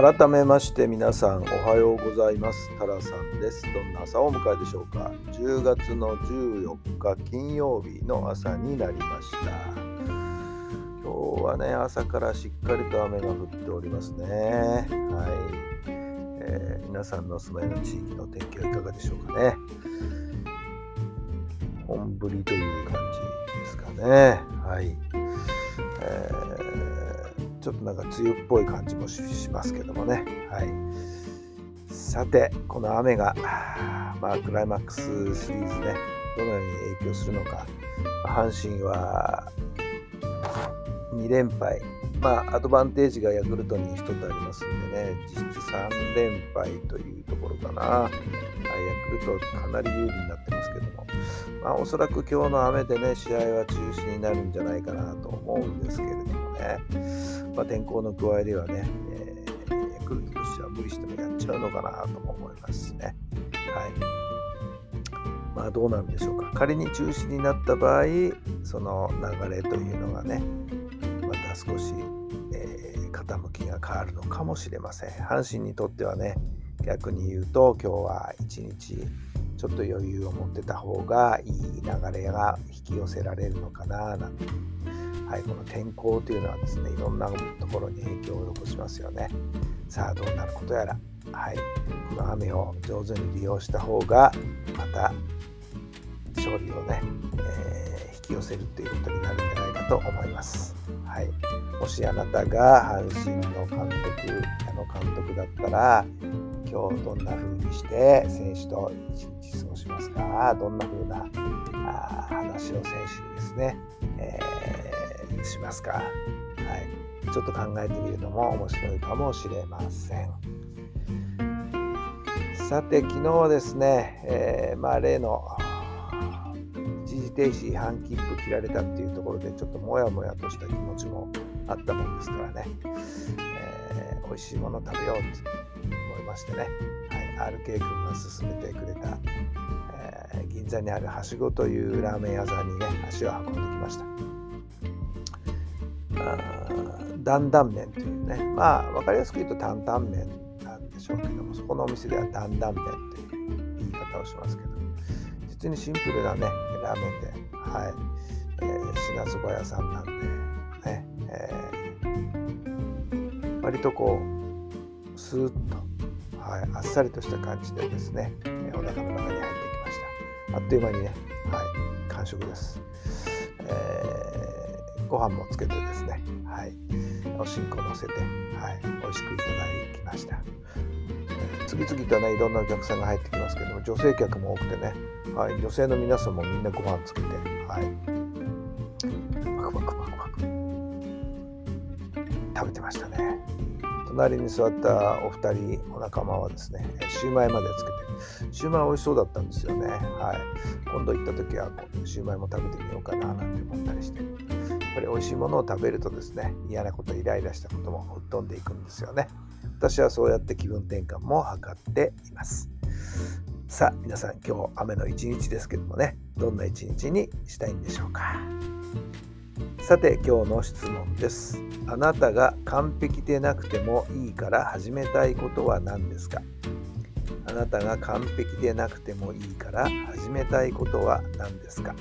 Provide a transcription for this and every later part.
改めまして皆さんおはようございます。タラさんです。どんな朝をお迎えでしょうか。10月の14日金曜日の朝になりました。今日はね朝からしっかりと雨が降っておりますね。はい、えー、皆さんのお住まいの地域の天気はいかがでしょうかね。本降りという感じですかね。はい、ちょっとなんか梅雨っぽい感じもしますけどもね。はい。さて、この雨が、まあ、クライマックスシリーズね、どのように影響するのか。阪神は2連敗。まあ、アドバンテージがヤクルトに1つありますんでね、実質3連敗というところかな。ヤクルトかなり有利になってますけども、まあ、おそらく今日の雨でね、試合は中止になるんじゃないかなと思うんですけれどもね、まあ、天候の具合ではね、えー、ヤクルトとしては無理してもやっちゃうのかなとも思いますしね。はい。まあどうなんでしょうか。仮に中止になった場合、その流れというのがね、また少し、えー、傾きが変わるのかもしれません。阪神にとってはね、逆に言うと今日は一日ちょっと余裕を持ってた方がいい流れが引き寄せられるのかななんてはい、この天候というのはですねいろんなところに影響を及ぼしますよね。さあどうなることやら、はい、この雨を上手に利用した方がまた勝利をね、えー、引き寄せるということになるんじゃないかと思います、はい、もしあなたが阪神の監督矢野監督だったら今日どんな風にして選手と一日過ごしますか？どんな風なあ話を選手にですね、えーしますか、はい、ちょっと考えてみるのも面白いかもしれません。さて昨日はですね、えー、まあ例の一時停止違反切符切られたっていうところでちょっともやもやとした気持ちもあったもんですからね、えー、美味しいもの食べようと思いましてね、はい、RK 君が勧めてくれた、えー、銀座にあるはしごというラーメン屋さんにね足を運んできました。担々麺というね。まあ分かりやすく言うと担々麺なんでしょうけどもそこのお店では担々麺という言い方をしますけど。実にシンプルなねラーメンではい、えー、品そば屋さんなんでね、えー、割とこうスーッと、はい、あっさりとした感じでですねお腹の中に入ってきました。あっという間にねはい完食です、えーご飯もつけてですね、はい、おしんこ乗せて、はい、美味しくいただきました。次々とね、いろんなお客さんが入ってきますけども、女性客も多くてね、はい、女性の皆さんもみんなご飯つけて、はい、バクバクバクバク。食べてましたね。隣に座ったお二人、お仲間はですね、シューマイまでつけて、シューマイ美味しそうだったんですよね。はい、今度行った時は、シューマイも食べてみようかななんて思ったりして。ぱり美味しいものを食べるとですね嫌なことイライラしたことも吹っ飛んでいくんですよね。私はそうやって気分転換も図っています。さあ皆さん今日雨の一日ですけどもねどんな一日にしたいんでしょうか。さて今日の質問です。あなたが完璧でなくてもいいから始めたいことは何ですか？あなたが完璧でなくてもいいから始めたいことは何ですか？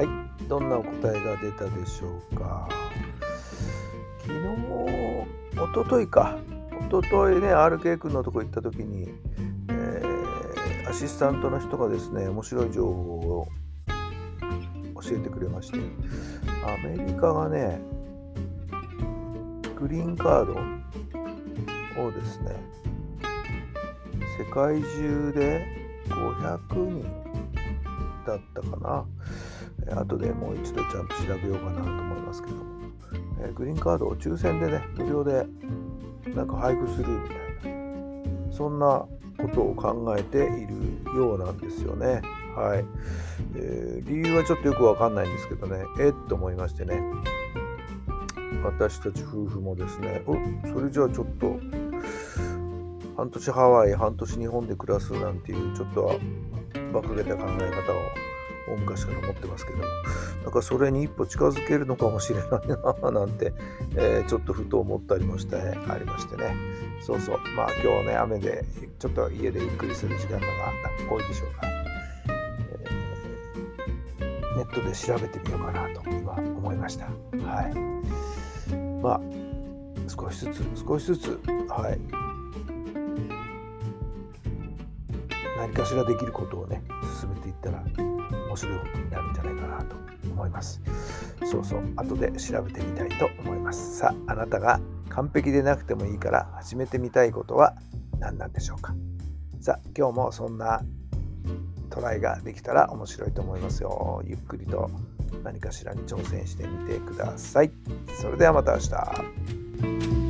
はい、どんなお答えが出たでしょうか？昨日、おとといか、おとといね、RK 君のとこ行った時に、えー、アシスタントの人がですね、面白い情報を教えてくれまして、アメリカがね、グリーンカードをですね、世界中で500人だったかな。後でもう一度ちゃんと調べようかなと思いますけども、えグリーンカードを抽選でね、無料でなんか配布するみたいな、そんなことを考えているようなんですよね。はい。えー、理由はちょっとよくわかんないんですけどね、えっと思いましてね、私たち夫婦もですね、おそれじゃあちょっと、半年ハワイ、半年日本で暮らすなんていう、ちょっとは馬鹿げた考え方を大昔から思ってますけども、なんかそれに一歩近づけるのかもしれないななんて、えー、ちょっとふと思ったりもしてありましてね。そうそう。まあ今日ね、雨でちょっと家でゆっくりする時間が多いでしょうか、えー、ネットで調べてみようかなと今思いました。はい。まあ、少しずつ、少しずつ、はい。何かしらできることをね、進めていったら面白いことになるんじゃないかなと思います。そうそう。後で調べてみたいと思います。さああなたが完璧でなくてもいいから始めてみたいことは何なんでしょうか。さあ今日もそんなトライができたら面白いと思いますよ。ゆっくりと何かしらに挑戦してみてください。それではまた明日。